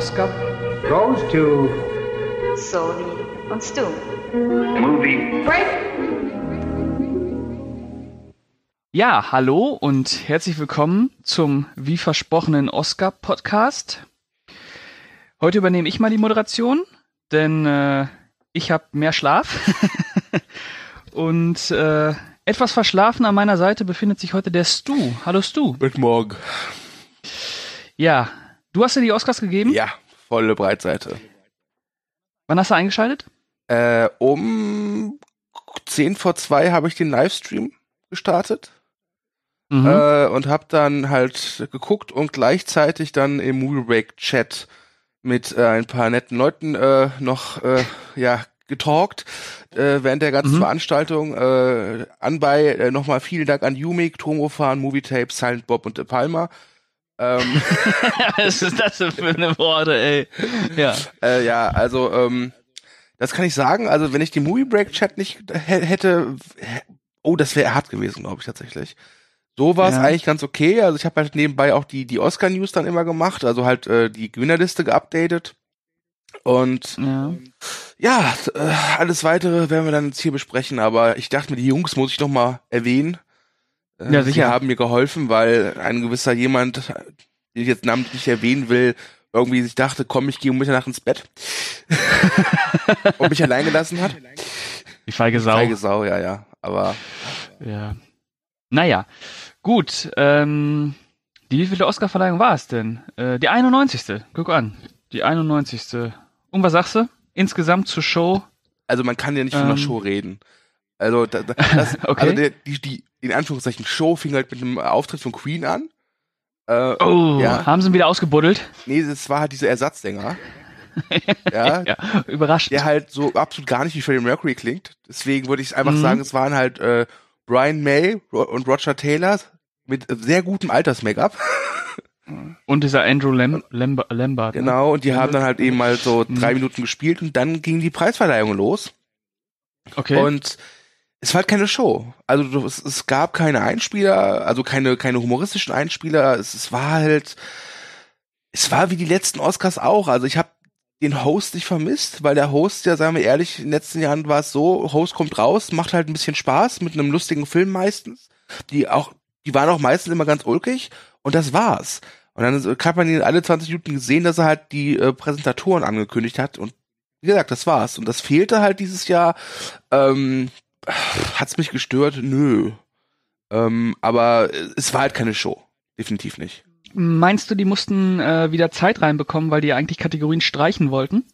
Oscar goes to Sony und Stu. Movie Break. Ja, hallo und herzlich willkommen zum wie versprochenen Oscar-Podcast. Heute übernehme ich mal die Moderation, denn äh, ich habe mehr Schlaf. und äh, etwas verschlafen an meiner Seite befindet sich heute der Stu. Hallo Stu. Guten Morgen. Ja, du hast dir die Oscars gegeben? Ja, volle Breitseite. Wann hast du eingeschaltet? Äh, um 10 vor 2 habe ich den Livestream gestartet Mhm. äh, und habe dann halt geguckt und gleichzeitig dann im Movie Break Chat mit äh, ein paar netten Leuten äh, noch äh, ja getalkt äh, während der ganzen Mhm. Veranstaltung. Äh, anbei äh, nochmal vielen Dank an Umik, Tomofan, Movie Tape, Silent Bob und De Palma. Ähm, Was ist das denn für eine Worte, ey? Ja. Äh, ja, also ähm, das kann ich sagen. Also wenn ich den Movie Break Chat nicht hä- hätte, hä- oh, das wäre hart gewesen, glaube ich tatsächlich. So war es Ja. eigentlich ganz okay. Also ich habe halt nebenbei auch die die Oscar News dann immer gemacht, also halt äh, die Gewinnerliste geupdatet. Und Ja. ja, äh, alles weitere werden wir dann jetzt hier besprechen. Aber ich dachte mir, die Jungs muss ich noch mal erwähnen. Ja, Sie sicher. haben mir geholfen, weil ein gewisser jemand, den ich jetzt namentlich erwähnen will, irgendwie sich dachte, komm, ich gehe um Mitternacht ins Bett und mich allein gelassen hat. Die feige Sau. Feige Sau, ja, ja. Aber Ja. Naja, gut. Ähm, die wievielte Oscar-Verleihung war es denn? Äh, die 91. Guck an. Die 91. Und was sagst du? Insgesamt zur Show? also man kann ja nicht von einer Ähm. Show reden. Also da, da, das, Okay. also der, die, die in Anführungszeichen Show fing halt mit einem Auftritt von Queen an. Äh, Oh, ja. haben sie ihn wieder ausgebuddelt? Nee, das war halt dieser Ersatzsänger. ja, Ja, überrascht. der halt so absolut gar nicht wie Freddie Mercury klingt. Deswegen würde ich einfach Mhm. sagen, es waren halt äh, Brian May und Roger Taylor mit sehr gutem Alters-Make-up. Und dieser Andrew Lam Lamb Lambert. ne? Genau, und die haben dann halt eben mal so Mhm. drei Minuten gespielt und dann ging die Preisverleihung los. Okay. Und es war halt keine Show. Also es, es gab keine Einspieler, also keine, keine humoristischen Einspieler. Es, es war halt, es war wie die letzten Oscars auch. Also ich habe den Host nicht vermisst, weil der Host, ja, sagen wir ehrlich, in den letzten Jahren war es so, Host kommt raus, macht halt ein bisschen Spaß mit einem lustigen Film meistens. Die auch, die waren auch meistens immer ganz ulkig und das war's. Und dann hat man ihn alle 20 Minuten gesehen, dass er halt die äh, Präsentatoren angekündigt hat und wie gesagt, das war's. Und das fehlte halt dieses Jahr. Ähm, hat's mich gestört? Nö. Ähm, aber es war halt keine Show. Definitiv nicht. Meinst du, die mussten äh, wieder Zeit reinbekommen, weil die eigentlich Kategorien streichen wollten?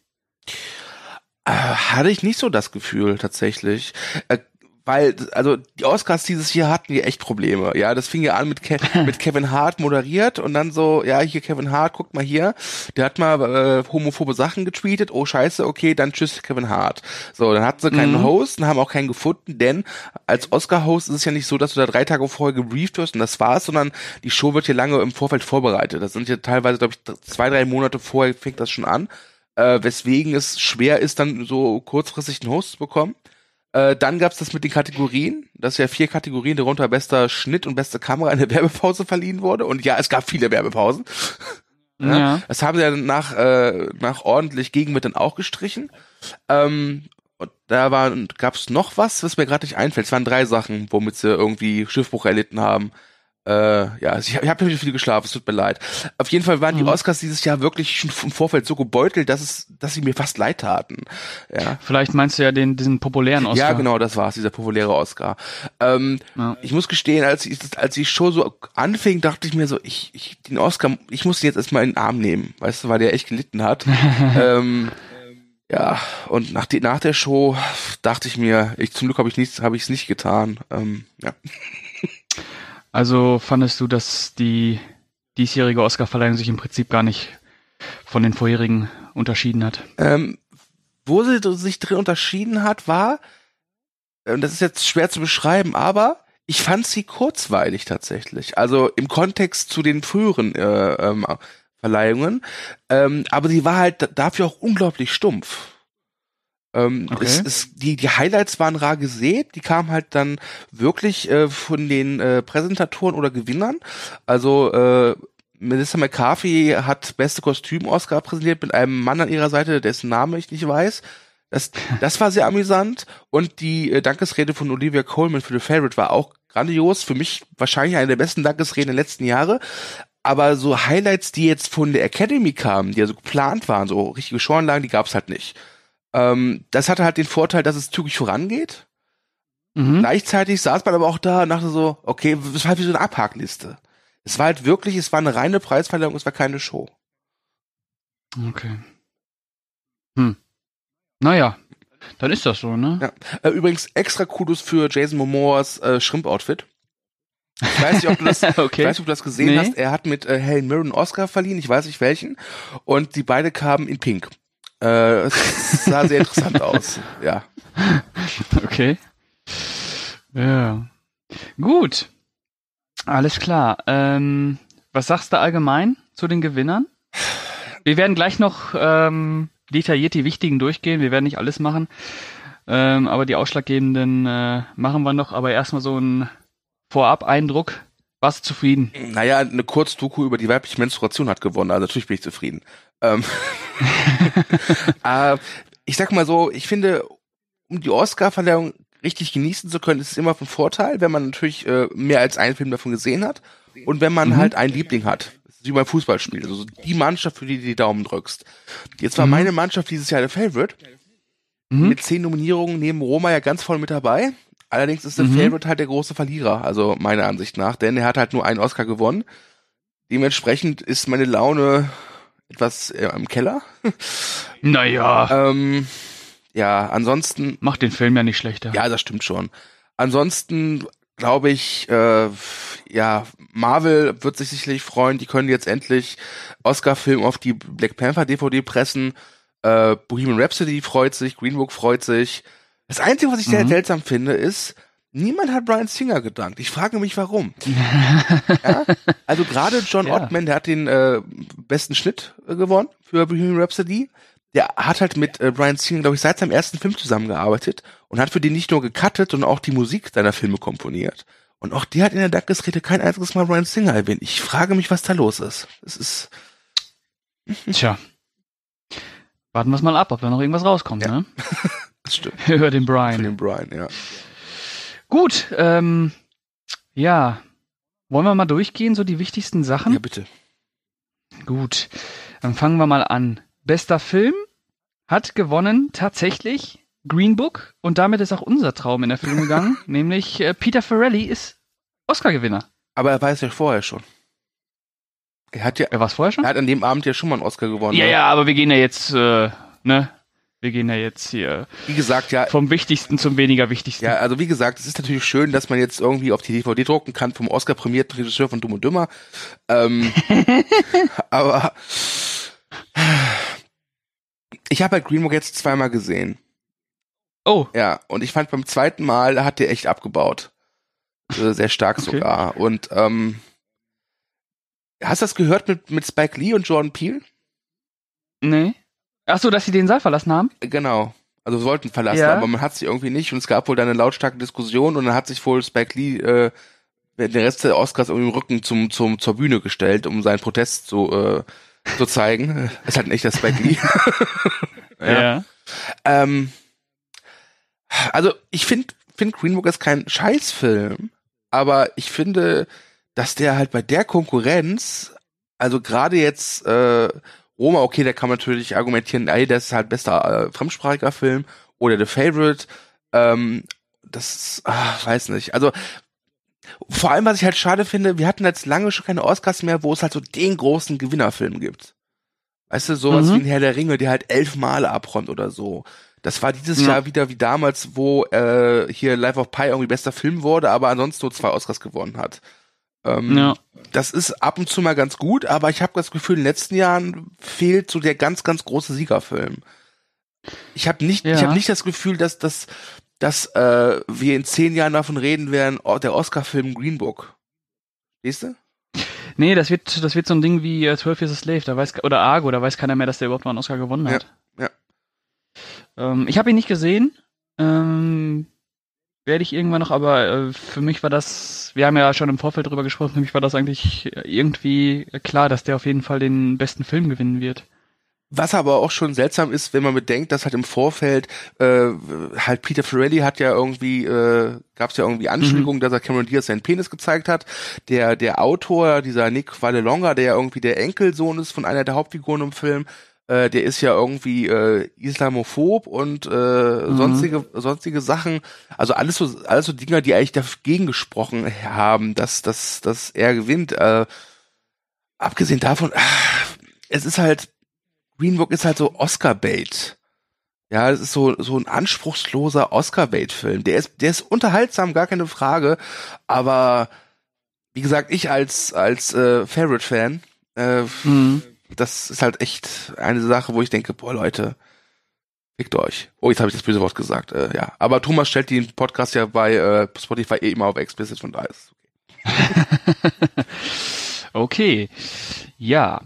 Äh, hatte ich nicht so das Gefühl, tatsächlich. Äh, weil, also die Oscars dieses Jahr hatten ja echt Probleme. Ja, das fing ja an mit, Ke mit Kevin Hart moderiert und dann so, ja, hier Kevin Hart, guckt mal hier, der hat mal äh, homophobe Sachen getweetet, oh scheiße, okay, dann tschüss Kevin Hart. So, dann hatten sie keinen Mhm. Host und haben auch keinen gefunden, denn als Oscar-Host ist es ja nicht so, dass du da drei Tage vorher gebrieft wirst und das war's, sondern die Show wird hier lange im Vorfeld vorbereitet. Das sind ja teilweise, glaube ich, zwei, drei Monate vorher fängt das schon an äh, weswegen es schwer ist, dann so kurzfristig einen Host zu bekommen. Äh, dann gab's das mit den Kategorien, dass ja vier Kategorien, darunter bester Schnitt und beste Kamera, eine Werbepause verliehen wurde. Und ja, es gab viele Werbepausen. Ja. Das haben sie ja nach, äh, nach ordentlich Gegenwind dann auch gestrichen. Ähm, und da war, gab's noch was, was mir gerade nicht einfällt. Es waren drei Sachen, womit sie irgendwie Schiffbruch erlitten haben. Äh, ja, ich, ich habe nicht viel geschlafen, es tut mir leid. Auf jeden Fall waren Mhm. die Oscars dieses Jahr wirklich schon im Vorfeld so gebeutelt, dass es, dass sie mir fast leid taten. Ja. Vielleicht meinst du ja den, diesen populären Oscar. Ja, genau, das war's, dieser populäre Oscar. Ähm, Ja. Ich muss gestehen, als ich, als die Show so anfing, dachte ich mir so, ich, ich den Oscar, ich muss den jetzt erstmal in den Arm nehmen, weißt du, weil der echt gelitten hat. ähm, ja, und nach, die, nach der Show dachte ich mir, ich zum Glück habe ich nichts, habe ich es nicht getan. Ähm, ja. Also fandest du, dass die diesjährige Oscar-Verleihung sich im Prinzip gar nicht von den vorherigen unterschieden hat? Ähm, wo sie sich drin unterschieden hat, war, ähm, das ist jetzt schwer zu beschreiben, aber ich fand sie kurzweilig tatsächlich. Also im Kontext zu den früheren äh, ähm, Verleihungen. Ähm, aber sie war halt da- dafür auch unglaublich stumpf. Ähm, Okay. es, es, die, die Highlights waren rar gesät, die kamen halt dann wirklich äh, von den äh, Präsentatoren oder Gewinnern. Also äh, Melissa McCarthy hat beste Kostüm-Oscar präsentiert mit einem Mann an ihrer Seite, dessen Name ich nicht weiß. Das, das war sehr amüsant. Und die äh, Dankesrede von Olivia Coleman für The Favorite war auch grandios. Für mich wahrscheinlich eine der besten Dankesreden der letzten Jahre. Aber so Highlights, die jetzt von der Academy kamen, die also geplant waren, so richtige Showanlagen, die gab's halt nicht. Ähm, das hatte halt den Vorteil, dass es zügig vorangeht. Mhm. Gleichzeitig saß man aber auch da und dachte so, okay, es war halt wie so eine Abhakliste. Es war halt wirklich, es war eine reine Preisverleihung, es war keine Show. Okay. Hm. Naja, dann ist das so, ne? Ja. Äh, übrigens extra Kudos für Jason Momoas äh, Shrimp-Outfit. Ich weiß nicht, ob du das, Okay. ich weiß ob du das gesehen Nee. hast. Er hat mit äh, Helen Mirren Oscar verliehen, ich weiß nicht welchen. Und die beide kamen in Pink. Äh, sah sehr interessant aus. Ja. Okay. Ja. Gut. Alles klar. Ähm, was sagst du allgemein zu den Gewinnern? Wir werden gleich noch ähm, detailliert die wichtigen durchgehen. Wir werden nicht alles machen. Ähm, aber die ausschlaggebenden äh, machen wir noch. Aber erstmal so ein Vorab-Eindruck. Warst du zufrieden? Naja, eine Kurzdoku über die weibliche Menstruation hat gewonnen, also natürlich bin ich zufrieden. Ähm, äh, ich sag mal so, ich finde, um die Oscar-Verleihung richtig genießen zu können, ist es immer von Vorteil, wenn man natürlich äh, mehr als einen Film davon gesehen hat und wenn man Mhm. halt einen Liebling hat. Das ist wie beim Fußballspiel, also die Mannschaft, für die du die Daumen drückst. Jetzt war Mhm. meine Mannschaft dieses Jahr der Favorite, Mhm. mit zehn Nominierungen neben Roma ja ganz voll mit dabei. Allerdings ist der Mhm. Favorite halt der große Verlierer, also meiner Ansicht nach, denn er hat halt nur einen Oscar gewonnen. Dementsprechend ist meine Laune etwas äh, im Keller. Naja, Ähm, ja, ansonsten, macht den Film ja nicht schlechter. ja, das stimmt schon. Ansonsten glaube ich, äh, ja, Marvel wird sich sicherlich freuen. Die können jetzt endlich Oscar-Film auf die Black Panther DVD pressen. Äh, Bohemian Rhapsody freut sich, Green Book freut sich. Das Einzige, was ich sehr Mhm. seltsam finde, ist, niemand hat Brian Singer gedankt. Ich frage mich, warum. ja? Also gerade John Ja. Ottman, der hat den äh, besten Schnitt äh, gewonnen für Bohemian Rhapsody. Der hat halt mit äh, Brian Singer, glaube ich, seit seinem ersten Film zusammengearbeitet und hat für den nicht nur gecuttet, sondern auch die Musik seiner Filme komponiert. Und auch der hat in der Dankesrede kein einziges Mal Brian Singer erwähnt. Ich frage mich, was da los ist. Es ist, Tja. Warten wir es mal ab, ob da noch irgendwas rauskommt, Ja. ne? das stimmt. Über den Brian. den Brian, ja. Gut, ähm, ja. Wollen wir mal durchgehen, so die wichtigsten Sachen? Ja, bitte. Gut, dann fangen wir mal an. Bester Film hat gewonnen tatsächlich Green Book und damit ist auch unser Traum in Erfüllung gegangen, nämlich äh, Peter Farrelly ist Oscar-Gewinner. Aber er weiß ja vorher schon. Er hat ja, Wer war es vorher schon? er hat an dem Abend ja schon mal einen Oscar gewonnen. Ja, ne? ja, aber wir gehen ja jetzt, äh, ne? Wir gehen ja jetzt hier Wie gesagt, ja, vom Wichtigsten zum weniger Wichtigsten. Ja, also wie gesagt, es ist natürlich schön, dass man jetzt irgendwie auf die DVD drucken kann vom Oscar-prämierten Regisseur von Dumm und Dümmer. Ähm, aber ich habe halt Green Book jetzt zweimal gesehen. Oh, Ja, und ich fand beim zweiten Mal hat der echt abgebaut. Äh, Sehr stark Okay. sogar. Und ähm, hast du das gehört mit, mit Spike Lee und Jordan Peele? nee. Ach so, dass sie den Saal verlassen haben? Äh, Genau. Also sollten verlassen, Ja. aber man hat sie irgendwie nicht und es gab wohl da eine lautstarke Diskussion und dann hat sich wohl Spike Lee äh, den Rest der Oscars irgendwie im Rücken zum, zum, zur Bühne gestellt, um seinen Protest zu, äh, zu zeigen. Ist halt ein echter Spike Lee. Ja. Ähm, also ich finde find Green Book ist kein Scheißfilm, aber ich finde, dass der halt bei der Konkurrenz, also gerade jetzt äh, Roma, okay, da kann man natürlich argumentieren, ey, das ist halt bester äh, fremdsprachiger Film oder The Favorite. Ähm, das, ah, weiß nicht. Also vor allem, was ich halt schade finde, wir hatten jetzt lange schon keine Oscars mehr, wo es halt so den großen Gewinnerfilm gibt. Weißt du, sowas Mhm. wie ein Herr der Ringe, der halt elf Male abräumt oder so. Das war dieses Ja. Jahr wieder wie damals, wo äh, hier Life of Pi irgendwie bester Film wurde, aber ansonsten nur zwei Oscars gewonnen hat. Ähm, Ja. Das ist ab und zu mal ganz gut, aber ich habe das Gefühl, in den letzten Jahren fehlt so der ganz, ganz große Siegerfilm. Ich habe nicht, ich Ja. habe nicht das Gefühl, dass, dass, dass äh, wir in zehn Jahren davon reden werden, oh, der Oscar-Film Green Book. Siehst du? Nee, das wird, das wird so ein Ding wie äh, 12 Years a Slave, da weiß, oder Argo, da weiß keiner mehr, dass der überhaupt mal einen Oscar gewonnen hat. Ja, Ähm, ich habe ihn nicht gesehen. Ähm, werde ich irgendwann noch, aber äh, für mich war das wir haben ja schon im Vorfeld drüber gesprochen, für mich war das eigentlich irgendwie klar, dass der auf jeden Fall den besten Film gewinnen wird. Was aber auch schon seltsam ist, wenn man bedenkt, dass halt im Vorfeld äh, halt Peter Farrelly hat ja irgendwie, äh, gab es ja irgendwie Anschuldigungen, mhm. dass er Cameron Diaz seinen Penis gezeigt hat. Der der Autor, dieser Nick Vallelonga, der ja irgendwie der Enkelsohn ist von einer der Hauptfiguren im Film, äh, der ist ja irgendwie äh, islamophob und äh, mhm. sonstige sonstige Sachen. Also alles so alles so Dinger, die eigentlich dagegen gesprochen haben, dass dass dass er gewinnt. Äh, abgesehen davon, äh, es ist halt Green Book ist halt so Oscar-Bait. Ja, es ist so, so ein anspruchsloser Oscar-Bait-Film. Der ist, der ist unterhaltsam, gar keine Frage. Aber wie gesagt, ich als, als äh, Favorite-Fan, äh, mhm. Das ist halt echt eine Sache, wo ich denke, boah, Leute, fickt euch. Oh, jetzt habe ich das böse Wort gesagt. Äh, ja, aber Thomas stellt den Podcast ja bei äh, Spotify eh immer auf explicit, von daher ist okay. okay. Ja.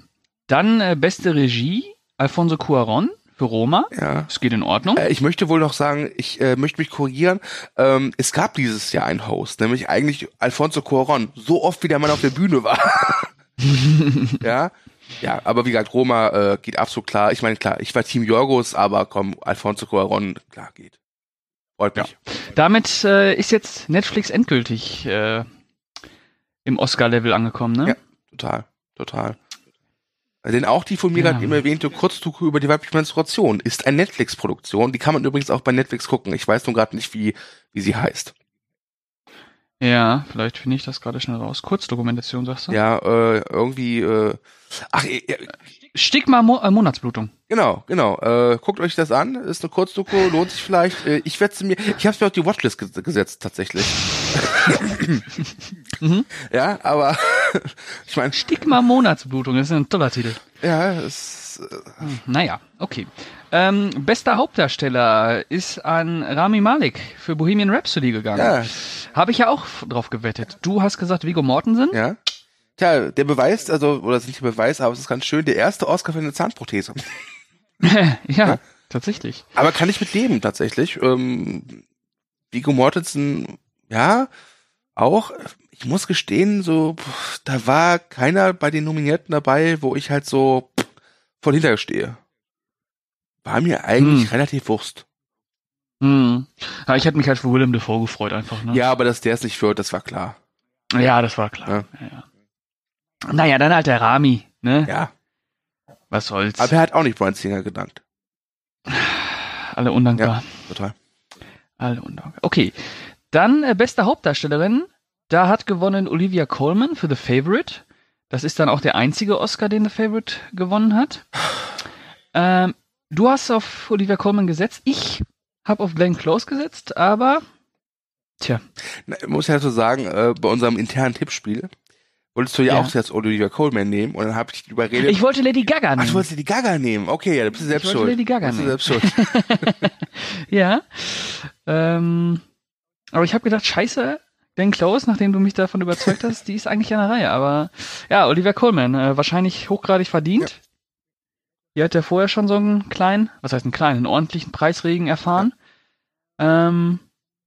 Dann äh, beste Regie Alfonso Cuaron für Roma. Ja. Es geht in Ordnung. Äh, ich möchte wohl noch sagen, ich äh, möchte mich korrigieren. Ähm, es gab dieses Jahr einen Host, nämlich eigentlich Alfonso Cuaron. So oft wie der Mann auf der Bühne war. ja. Ja, aber wie gesagt, Roma äh, geht absolut klar. Ich meine, klar, ich war Team Jorgos, aber komm, Alfonso Cuaron, klar, geht. Freut mich. Ja. Damit äh, ist jetzt Netflix endgültig äh, im Oscar-Level angekommen, ne? Ja, total, total. Denn auch die von mir ja. gerade eben erwähnte Kurzdoku über die weibliche Menstruation ist eine Netflix-Produktion. Die kann man übrigens auch bei Netflix gucken. Ich weiß nur gerade nicht, wie, wie sie heißt. Ja, vielleicht finde ich das gerade schnell raus. Kurzdokumentation, sagst du? Ja, äh, irgendwie, äh, ach, äh, Stigma Mo äh, Monatsblutung. Genau, genau. Äh, guckt euch das an. Ist eine Kurzdoku, lohnt sich vielleicht. Äh, ich werde mir, ich habe es mir auf die Watchlist ge gesetzt tatsächlich. mhm. Ja, aber ich meine. Stigma Monatsblutung, das ist ein toller Titel. Ja, es. Äh, hm, naja, okay. Ähm, bester Hauptdarsteller ist an Rami Malek für Bohemian Rhapsody gegangen. Ja. Habe ich ja auch drauf gewettet. Du hast gesagt Vigo Mortensen. Ja. Tja, der beweist, also, oder das ist nicht der Beweis, aber es ist ganz schön, der erste Oscar für eine Zahnprothese. ja, ja, tatsächlich. Aber kann ich mit leben, tatsächlich. Ähm, Vigo Mortensen, ja, auch, ich muss gestehen, so, da war keiner bei den Nominierten dabei, wo ich halt so voll hinterher stehe. War mir eigentlich hm. relativ Wurst. Hm. Ja, ich hätte mich halt für Willem Dafoe gefreut einfach, ne? Ja, aber dass der es nicht wird, das war klar. Ja, das war klar. Ja. Ja, ja. Naja, dann halt der Rami, ne? Ja. Was soll's. Aber er hat auch nicht Brian Singer gedankt. Alle undankbar. Ja, total. Alle undankbar. Okay. Dann äh, beste Hauptdarstellerin. Da hat gewonnen Olivia Colman für The Favorite. Das ist dann auch der einzige Oscar, den The Favorite gewonnen hat. Ähm, du hast auf Olivia Colman gesetzt. Ich habe auf Glenn Close gesetzt, aber tja. Na, ich muss ja so sagen, äh, bei unserem internen Tippspiel Wolltest du ja, ja. auch jetzt Olivia Coleman nehmen und dann habe ich überredet. Ich wollte Lady Gaga nehmen. Ach, du wolltest Lady Gaga nehmen. Okay, ja, du bist selbst ich schuld. Lady Gaga nehmen. selbst schuld. ja. Ähm, aber ich habe gedacht, scheiße, Glenn Close, nachdem du mich davon überzeugt hast, die ist eigentlich an der Reihe. Aber ja, Olivia Coleman, äh, wahrscheinlich hochgradig verdient. Ja. Die hat ja vorher schon so einen kleinen, was heißt einen kleinen, einen ordentlichen Preisregen erfahren. Ja. Ähm,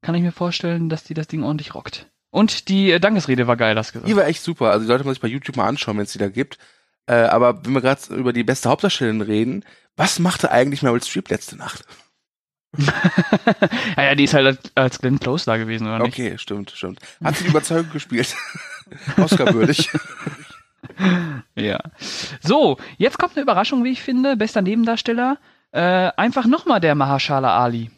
kann ich mir vorstellen, dass die das Ding ordentlich rockt. Und die äh, Dankesrede war geil, hast du gesagt. Die war echt super. Also die sollte man sich bei YouTube mal anschauen, wenn es die da gibt. Äh, aber wenn wir gerade über die beste Hauptdarstellerin reden, was machte eigentlich Meryl Streep letzte Nacht? ja, ja, die ist halt als Glenn Close da gewesen, oder nicht? Okay, stimmt, stimmt. Hat sie überzeugend gespielt. Oscar-würdig. ja. So, jetzt kommt eine Überraschung, wie ich finde. Bester Nebendarsteller. Äh, einfach nochmal der Mahershala Ali.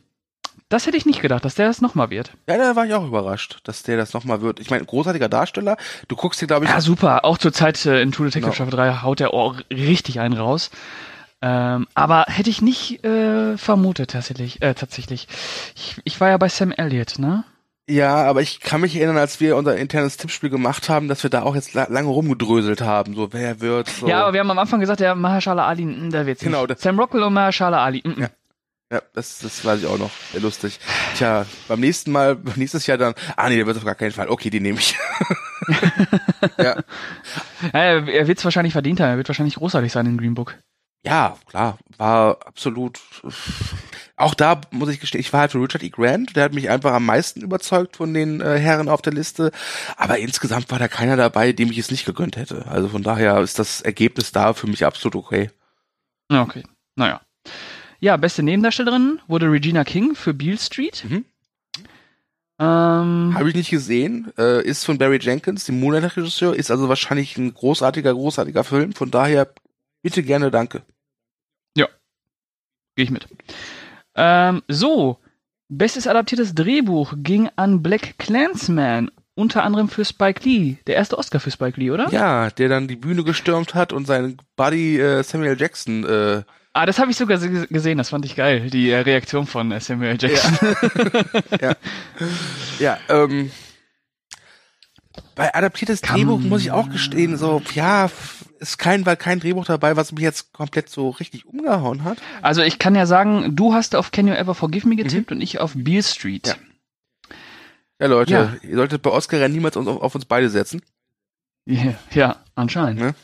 Das hätte ich nicht gedacht, dass der das nochmal wird. Ja, da war ich auch überrascht, dass der das nochmal wird. Ich meine, großartiger Darsteller. Du guckst dir, glaube ich. Ja, super. Auch zur Zeit äh, in True Detective genau. Staffel 3 haut der auch richtig einen raus. Ähm, aber hätte ich nicht äh, vermutet, tatsächlich. Äh, tatsächlich. Ich, ich war ja bei Sam Elliott, ne? Ja, aber ich kann mich erinnern, als wir unser internes Tippspiel gemacht haben, dass wir da auch jetzt la lange rumgedröselt haben. So, wer wird so. Ja, aber wir haben am Anfang gesagt, der Mahershala Ali, mh, der wird's genau, nicht. Sam Rockwell und Mahershala Ali. Mh, ja. Ja, das, das weiß ich auch noch. Sehr lustig. Tja, beim nächsten Mal, nächstes Jahr dann, ah nee, der wird auf gar keinen Fall. Okay, die nehme ich. ja. ja. Er wird es wahrscheinlich verdient haben. Er wird wahrscheinlich großartig sein in Green Book. Ja, klar. War absolut, auch da muss ich gestehen, ich war halt für Richard E. Grant, der hat mich einfach am meisten überzeugt von den äh, Herren auf der Liste, aber insgesamt war da keiner dabei, dem ich es nicht gegönnt hätte. Also von daher ist das Ergebnis da für mich absolut okay. Ja, Okay, naja. Ja, beste Nebendarstellerin wurde Regina King für Beale Street. Mhm. Ähm, Habe ich nicht gesehen, äh, ist von Barry Jenkins, dem Moonlight-Regisseur, ist also wahrscheinlich ein großartiger, großartiger Film, von daher bitte gerne danke. Gehe ich mit. Ähm, so, bestes adaptiertes Drehbuch ging an Black Clansman, unter anderem für Spike Lee. Der erste Oscar für Spike Lee, oder? Ja, der dann die Bühne gestürmt hat und seinen Buddy äh, Samuel Jackson äh, Ah, das habe ich sogar se- gesehen, das fand ich geil, die äh, Reaktion von äh, Samuel Jackson. ja. ja, ähm, bei adaptiertes Kann- Drehbuch muss ich auch gestehen, so, ja, ist kein, war kein Drehbuch dabei, was mich jetzt komplett so richtig umgehauen hat. Also ich kann ja sagen, du hast auf Can You Ever Forgive Me getippt und ich auf Beale Street. Ja. Ja, Leute, Ja. ihr solltet bei Oscar ja niemals auf, auf uns beide setzen. Ja, ja anscheinend. Ne?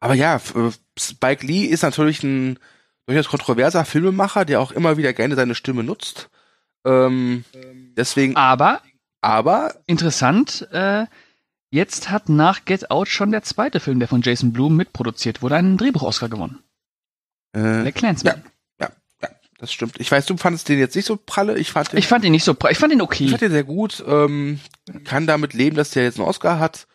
Aber ja, äh, Spike Lee ist natürlich ein durchaus kontroverser Filmemacher, der auch immer wieder gerne seine Stimme nutzt. Ähm, deswegen, Aber aber interessant, äh, jetzt hat nach Get Out schon der zweite Film, der von Jason Blum mitproduziert wurde, einen Drehbuch-Oscar gewonnen. äh, Der Clansman. ja, das stimmt. Ich weiß, du fandest den jetzt nicht so pralle. Ich fand den, Ich fand ihn nicht so, pra- ich fand ihn okay. ich fand den sehr gut. Ähm, kann damit leben, dass der jetzt einen Oscar hat.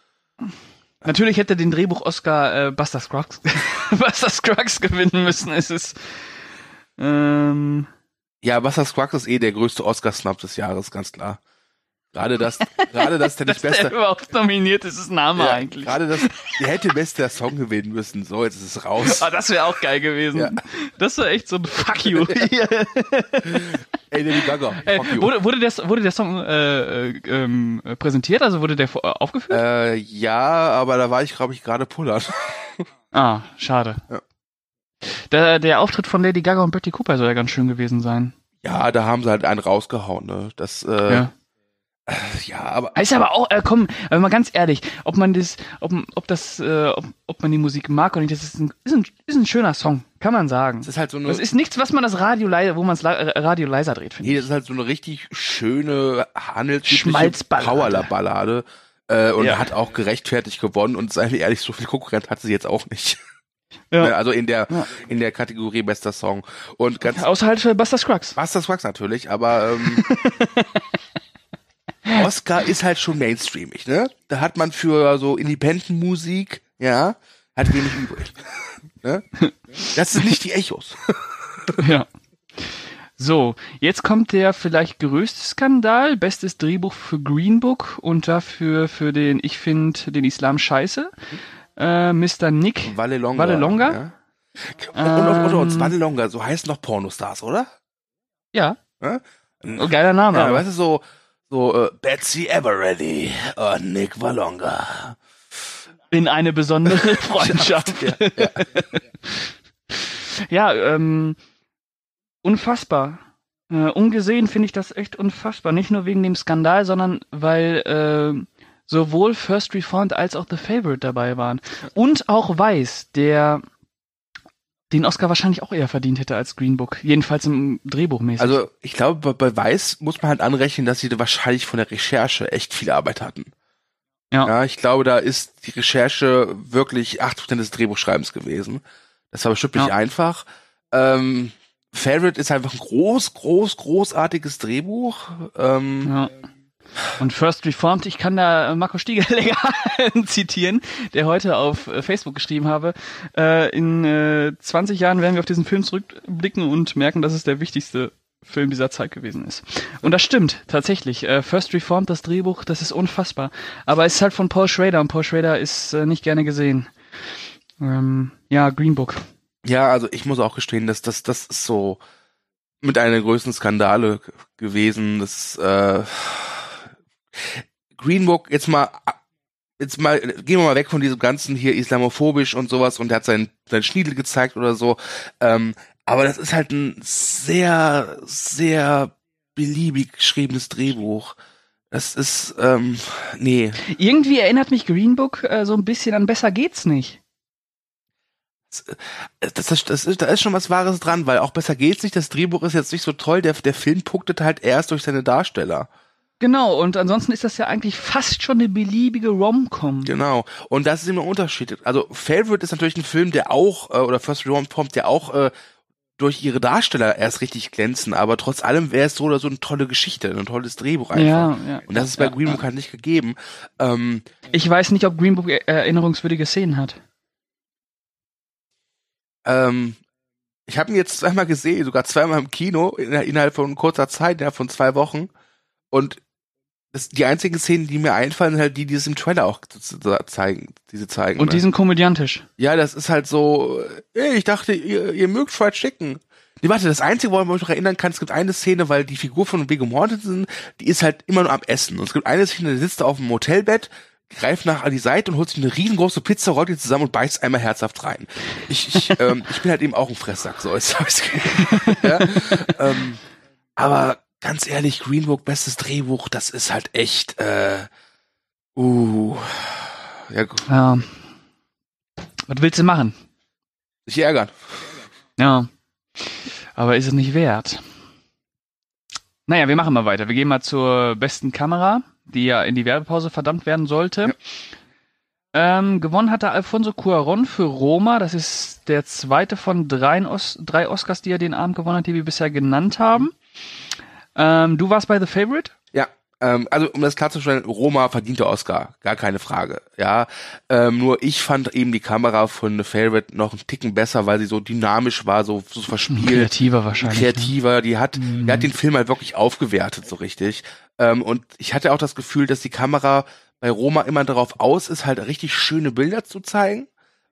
Natürlich hätte den Drehbuch-Oscar äh, Buster Scruggs, Buster Scruggs gewinnen müssen. Es ist, ähm, Ja, Buster Scruggs ist eh der größte Oscar-Snub des Jahres, ganz klar. Gerade das, gerade das, der nicht der beste. überhaupt nominiert ist, ist Name Ja, eigentlich. gerade das, der hätte bester Song gewinnen müssen. So, jetzt ist es raus. Ah, das wäre auch geil gewesen. Ja. Das war echt so ein Fuck you. Ey, Lady Gaga. You. wurde, wurde, der, wurde der Song äh, äh, ähm, äh, präsentiert? Also wurde der äh, aufgeführt? Äh, ja, aber da war ich, glaube ich, gerade pullert. ah, schade. Ja. Der, der Auftritt von Lady Gaga und Betty Cooper soll ja ganz schön gewesen sein. Ja, da haben sie halt einen rausgehauen, ne? Das, äh, Ja. Ja, aber Ist aber auch, äh, komm, äh, mal ganz ehrlich, ob man das, ob, ob das, äh, ob, ob man die Musik mag oder nicht, das ist ein, ist ein, ist ein schöner Song, kann man sagen. es ist halt so eine, Das ist nichts, was man das Radio leiser, wo man das La- äh, Radio leiser dreht, finde nee, das ist halt so eine richtig schöne, handelsübliche. Powerler-Ballade. Äh, und Ja. hat auch gerechtfertigt gewonnen und seien wir ehrlich, so viel Konkurrent hat sie jetzt auch nicht. Ja. Ne, Also in der, Ja. in der Kategorie bester Song. Und ganz, Außerhalb für Buster Scruggs. Master Swags natürlich, aber ähm, Oscar ist halt schon mainstreamig, ne? Da hat man für so Independent-Musik, ja, hat wenig übrig. ne? Das sind nicht die Echos. Ja. So, jetzt kommt der vielleicht größte Skandal. Bestes Drehbuch für Green Book und dafür für den, ich finde, den Islam scheiße. Äh, Mr. Nick. Vallelonga. Vallelonga? Ja? Und, und, und, und Ähm. Vallelonga, so heißen noch Pornostars, oder? Ja, Ja? geiler Name. Ja, weißt du, so, so äh, Betsy Everready und Nick Vallonga. In eine besondere Freundschaft. Ja, ja. Ja, ähm, unfassbar. Äh, ungesehen finde ich das echt unfassbar. Nicht nur wegen dem Skandal, sondern weil äh, sowohl First Reformed als auch The Favorite dabei waren. Und auch Weiß, der den Oscar wahrscheinlich auch eher verdient hätte als Green Book. Jedenfalls im Drehbuchmäßig. Also ich glaube, bei, bei Weiß muss man halt anrechnen, dass sie da wahrscheinlich von der Recherche echt viel Arbeit hatten. Ja. Ja, ich glaube, da ist die Recherche wirklich 8% des Drehbuchschreibens gewesen. Das war bestimmt nicht Ja. einfach. Ähm, Favorite ist einfach ein groß, groß, großartiges Drehbuch. Ähm, Ja. Und First Reformed, ich kann da äh, Marco Stiegelegger zitieren, der heute auf äh, Facebook geschrieben habe, äh, in äh, 20 Jahren werden wir auf diesen Film zurückblicken und merken, dass es der wichtigste Film dieser Zeit gewesen ist. Und das stimmt, tatsächlich. First Reformed, das Drehbuch, das ist unfassbar. Aber es ist halt von Paul Schrader und Paul Schrader ist nicht gerne gesehen. Ähm, ja, Green Book. Ja, also ich muss auch gestehen, dass das, das ist so mit einer größten Skandale gewesen. Das äh, Green Book jetzt mal jetzt mal gehen wir mal weg von diesem ganzen hier islamophobisch und sowas und der hat seinen seinen Schniedel gezeigt oder so. Ähm, aber das ist halt ein sehr sehr beliebig geschriebenes Drehbuch. Das ist ähm, nee, Irgendwie erinnert mich Green Book äh, so ein bisschen an Besser geht's nicht. das, das, das ist, da ist schon was Wahres dran, weil auch besser geht's nicht. Das Drehbuch ist jetzt nicht so toll. Der, der Film punktet halt erst durch seine Darsteller. Genau, und ansonsten ist das ja eigentlich fast schon eine beliebige Rom-Com. Genau. Und das ist immer ein Unterschied. Also Favorite ist natürlich ein Film, der auch, äh, oder First Rom-Com, der auch äh, durch ihre Darsteller erst richtig glänzen, aber trotz allem wäre es so oder so eine tolle Geschichte, ein tolles Drehbuch einfach. Ja, ja, und das ist bei ja, Green Book ja. halt nicht gegeben. Ähm, Ich weiß nicht, ob Green Book er- erinnerungswürdige Szenen hat. ähm, ich habe ihn jetzt zweimal gesehen, sogar zweimal im Kino, in, innerhalb von kurzer Zeit, innerhalb von zwei Wochen. Und das, die einzigen Szenen, die mir einfallen, sind halt die, die es im Trailer auch zeigen, diese zeigen. Und ne? die sind komödiantisch. Ja, das ist halt so, ey, ich dachte, ihr, ihr mögt Fried Chicken. Nee, warte, das Einzige, woran man mich noch erinnern kann, es gibt eine Szene, weil die Figur von Viggo Mortensen, die ist halt immer nur am Essen. Und es gibt eine Szene, der sitzt auf dem Hotelbett, greift nach an die Seite und holt sich eine riesengroße Pizza, rollt die zusammen und beißt einmal herzhaft rein. Ich, ich, ähm, ich bin halt eben auch ein Fresssack, so ist es. ja? ähm, aber ganz ehrlich, Green Book, bestes Drehbuch, das ist halt echt, äh, uh, ja, gut, Ja. Was willst du machen? sich ärgern. Ja. Aber ist es nicht wert. Naja, wir machen mal weiter. Wir gehen mal zur besten Kamera, die ja in die Werbepause verdammt werden sollte. Ähm, gewonnen hatte Alfonso Cuaron für Roma. Das ist der zweite von drei, Os drei Oscars, die er den Abend gewonnen hat, die wir bisher genannt haben. Ähm, du warst bei The Favorite? Ja, ähm, also um das klarzustellen, Roma verdiente Oscar, gar keine Frage. Ja, ähm, nur ich fand eben die Kamera von The Favorite noch einen Ticken besser, weil sie so dynamisch war, so, so verspielt, Kreativer wahrscheinlich. ne? kreativer. Die hat, die hat den Film halt wirklich aufgewertet, so richtig. Ähm, und ich hatte auch das Gefühl, dass die Kamera bei Roma immer darauf aus ist, halt richtig schöne Bilder zu zeigen.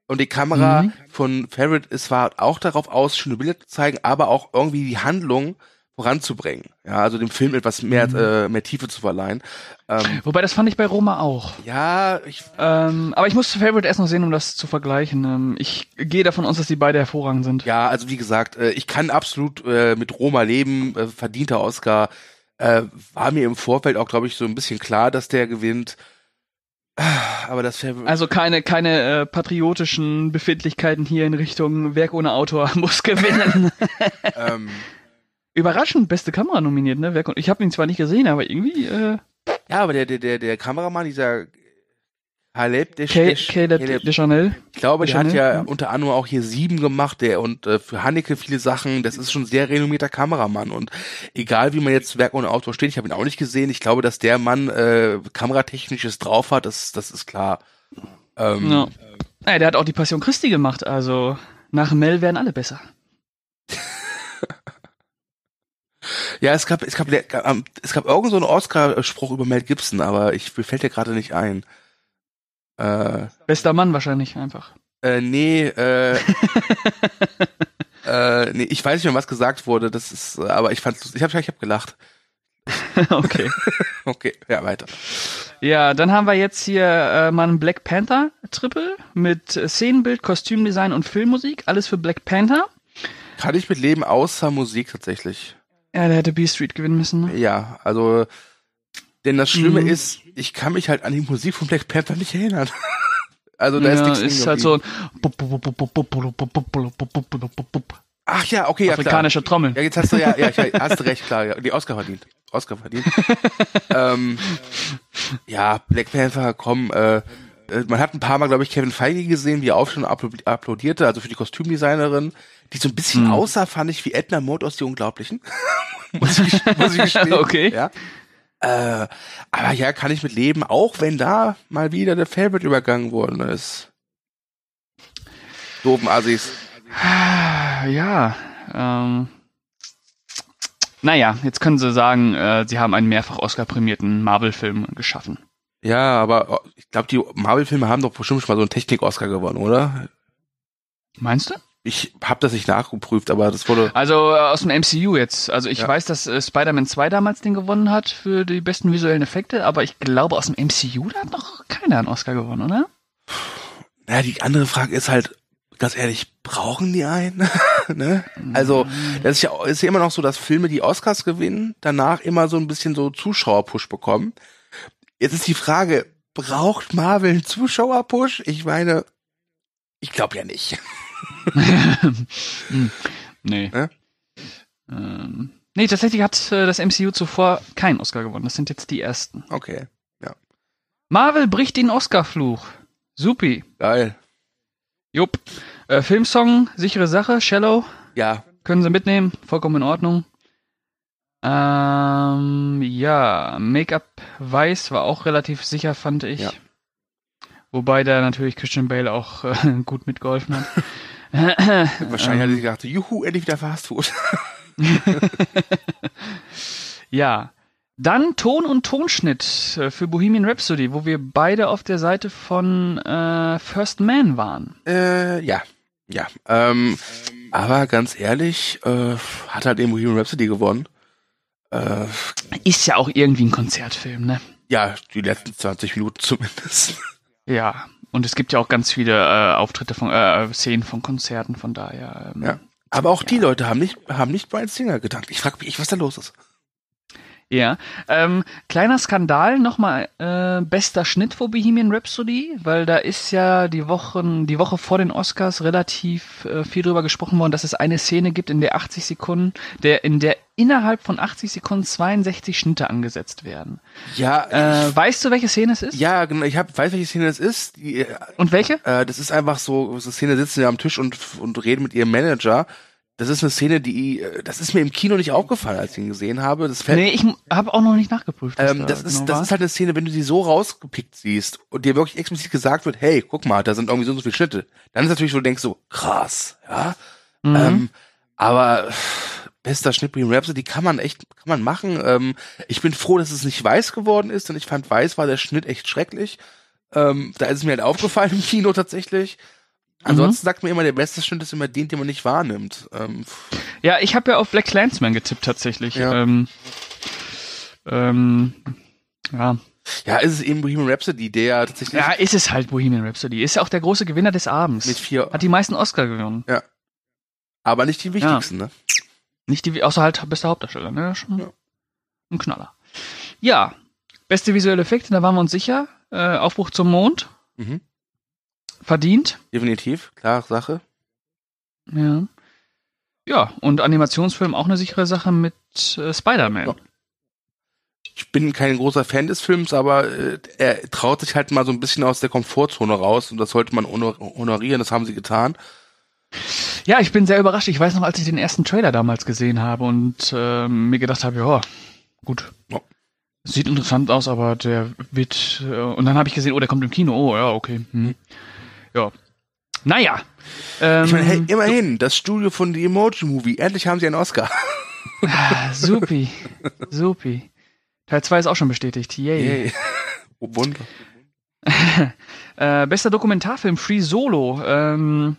Und die Kamera Mhm. von Favorite ist zwar auch darauf aus, schöne Bilder zu zeigen, aber auch irgendwie die Handlung voranzubringen. Ja, also dem Film etwas mehr, Mhm. äh, mehr Tiefe zu verleihen. Ähm, Wobei, das fand ich bei Roma auch. ja, ich, Ähm, aber ich muss Favorite erst noch sehen, um das zu vergleichen. Ähm, ich gehe davon aus, dass die beide hervorragend sind. ja, also wie gesagt, äh, ich kann absolut äh, mit Roma leben, äh, verdienter Oscar. Äh, war mir im Vorfeld auch, glaube ich, so ein bisschen klar, dass der gewinnt. Ah, Aber das Favorite. Also keine, keine äh, patriotischen Befindlichkeiten hier in Richtung Werk ohne Autor muss gewinnen. ähm, Überraschend, beste Kamera nominiert, ne? Ich habe ihn zwar nicht gesehen, aber irgendwie äh, ja, aber der, der, der, der Kameramann, dieser Caleb, der, Kay, der, Caleb Caleb de Chanel. Ich glaube, der hat ja unter anderem auch hier sieben gemacht, der und äh, für Haneke viele Sachen. Das ist schon ein sehr renommierter Kameramann und egal wie man jetzt Werk ohne Autor steht, ich habe ihn auch nicht gesehen. Ich glaube, dass der Mann äh, kameratechnisches drauf hat, das, das ist klar. Ähm, Ja. Naja, der hat auch die Passion Christi gemacht, also nach Mel werden alle besser. Ja, es gab, es gab, ähm, es gab irgend so einen Oscar-Spruch über Mel Gibson, aber ich mir fällt der gerade nicht ein. Äh, Bester Mann wahrscheinlich einfach. äh, nee, äh, äh, nee, ich weiß nicht mehr, was gesagt wurde. Das ist, aber ich fand's, ich habe, ich hab gelacht. okay. Okay, ja weiter. Ja, dann haben wir jetzt hier äh, mal einen Black Panther Triple mit Szenenbild, Kostümdesign und Filmmusik. Alles für Black Panther. Kann ich mit leben, außer Musik tatsächlich. Ja, der hätte B Street gewinnen müssen. Ne? Ja, also, denn das Schlimme Mhm. ist, ich kann mich halt an die Musik von Black Panther nicht erinnern. also da ist ja, nichts ist halt so ein Ach ja, okay, ja klar. afrikanische Trommel. Ja, jetzt hast du ja, ja, hast recht, klar, ja, die Oscar verdient. Oscar verdient. ähm, ja, Black Panther, komm, äh, äh, man hat ein paar Mal, glaube ich, Kevin Feige gesehen, wie er auch schon appl- applaudierte, also für die Kostümdesignerin, die so ein bisschen Hm. aussah, fand ich, wie Edna Mode aus Die Unglaublichen. muss, ich, muss ich gestehen. Okay. Ja. Äh, aber ja, kann ich mit leben, auch wenn da mal wieder der Favorite übergangen worden ist. Doofen Assis. Ja, ähm. Naja, jetzt können sie sagen, äh, sie haben einen mehrfach Oscar-prämierten Marvel-Film geschaffen. Ja, aber oh, ich glaube, die Marvel-Filme haben doch bestimmt schon mal so einen Technik-Oscar gewonnen, oder? Meinst du? Ich habe das nicht nachgeprüft, aber das wurde. Also äh, aus dem MCU jetzt. Also ich Ja. weiß, dass äh, Spider-Man 2 damals den gewonnen hat für die besten visuellen Effekte, aber ich glaube, aus dem MCU da hat noch keiner einen Oscar gewonnen, oder? Naja, die andere Frage ist halt, ganz ehrlich, brauchen die einen? ne? Also, das ist ja, ist ja immer noch so, dass Filme, die Oscars gewinnen, danach immer so ein bisschen so Zuschauerpush bekommen. Jetzt ist die Frage, braucht Marvel einen Zuschauerpush? Ich meine, ich glaube ja nicht. Nee. Ja? Ähm, nee, tatsächlich hat äh, das MCU zuvor keinen Oscar gewonnen. Das sind jetzt die ersten. Okay. Marvel bricht den Oscar-Fluch. Supi. Geil. Jupp. Äh, Filmsong, sichere Sache, Shallow. Ja. Können sie mitnehmen, vollkommen in Ordnung. Ähm, ja, Make-up weiß war auch relativ sicher, fand ich. Ja. Wobei da natürlich Christian Bale auch äh, gut mitgeholfen hat. Wahrscheinlich hat er sich gedacht, juhu, endlich wieder Fast Food. Ja. Dann Ton und Tonschnitt äh, für Bohemian Rhapsody, wo wir beide auf der Seite von äh, First Man waren. Äh, ja. Ja. Ähm, aber ganz ehrlich, äh, hat halt eben Bohemian Rhapsody gewonnen. Äh, Ist ja auch irgendwie ein Konzertfilm, ne? ja, die letzten 20 Minuten zumindest. Ja. Und es gibt ja auch ganz viele äh, Auftritte von äh, Szenen von Konzerten, von daher. Ähm, Ja. Aber auch die Leute haben nicht, haben nicht Brian Singer gedankt. Ich frage mich, was da los ist. Ja, ähm, kleiner Skandal nochmal, äh, bester Schnitt für Bohemian Rhapsody, weil da ist ja die Wochen, die Woche vor den Oscars relativ äh, viel drüber gesprochen worden, dass es eine Szene gibt, in der 80 Sekunden, der, in der innerhalb von 80 Sekunden 62 Schnitte angesetzt werden. Ja, Äh, weißt du, welche Szene es ist? ja, genau. Ich hab, weiß, welche Szene das ist. Die, äh, Und welche? äh, das ist einfach so, so eine Szene sitzen ja am Tisch und, und reden mit ihrem Manager. Das ist eine Szene, die, äh, das ist mir im Kino nicht aufgefallen, als ich ihn gesehen habe. Das fällt, Nee, ich habe auch noch nicht nachgeprüft. Ähm, da das ist, genau das war. ist halt eine Szene, wenn du sie so rausgepickt siehst und dir wirklich explizit gesagt wird, hey, guck mal, da sind irgendwie so und so viele Schnitte. Dann ist natürlich so, du denkst so, krass, ja. Mhm. Ähm, aber bester Schnitt Bohemian Rhapsody kann man echt, kann man machen. Ähm, ich bin froh, dass es nicht weiß geworden ist, denn ich fand weiß war der Schnitt echt schrecklich. Ähm, da ist es mir halt aufgefallen im Kino tatsächlich. Ansonsten sagt man immer, der beste Schnitt ist immer den, den man nicht wahrnimmt. Ähm, Ja, ich habe ja auf Black Clansman getippt tatsächlich. Ja. Ähm, ähm, ja. ja, ist es eben Bohemian Rhapsody, der tatsächlich ja, ist es halt Bohemian Rhapsody. Ist ja auch der große Gewinner des Abends. mit vier, Hat die meisten Oscar gewonnen. aber nicht die wichtigsten, ne? Nicht die, außer halt bester Hauptdarsteller, ne? Schon Ja. ein Knaller. Ja, beste visuelle Effekte, da waren wir uns sicher. Äh, Aufbruch zum Mond. Mhm. Verdient. Definitiv, klare Sache. Ja. Ja, und Animationsfilm auch eine sichere Sache mit äh, Spider-Man. Ja. Ich bin kein großer Fan des Films, aber äh, er traut sich halt mal so ein bisschen aus der Komfortzone raus und das sollte man honor honorieren, das haben sie getan. Ja, ich bin sehr überrascht. Ich weiß noch, als ich den ersten Trailer damals gesehen habe und ähm, mir gedacht habe, ja, gut. Ja. Sieht interessant aus, aber der wird. Äh, und dann habe ich gesehen, oh, der kommt im Kino. Oh, ja, okay. Hm. Ja. Naja. Ähm, Ich meine, hey, immerhin, das Studio von The Emoji Movie, endlich haben sie einen Oscar. ah, supi. Supi. Teil 2 ist auch schon bestätigt. Yay. Yay. Oh, Wunder. Äh, bester Dokumentarfilm, Free Solo. Ähm,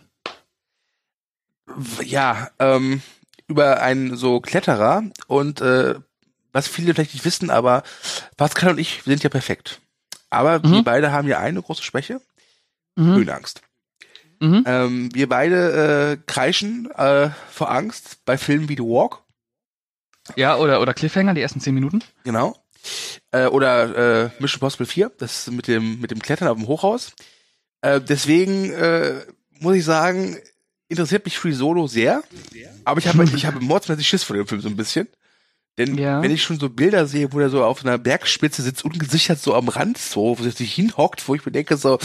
Ja, ähm, über einen so Kletterer und äh, was viele vielleicht nicht wissen, aber Pascal und ich wir sind ja perfekt. Aber wir Mhm. beide haben ja eine große Schwäche, mhm. Höhenangst. Mhm. Ähm, wir beide äh, kreischen äh, vor Angst bei Filmen wie The Walk, Ja, oder, oder Cliffhanger, die ersten 10 Minuten. genau. Äh, oder äh, Mission Possible 4, das mit dem mit dem Klettern auf dem Hochhaus. Äh, deswegen äh, muss ich sagen, interessiert mich Free Solo sehr. Aber ich habe ich habe mordsmäßig Schiss vor dem Film so ein bisschen. Denn Ja. wenn ich schon so Bilder sehe, wo der so auf einer Bergspitze sitzt, ungesichert so am Rand, so, wo er sich hinhockt, wo ich mir denke, so,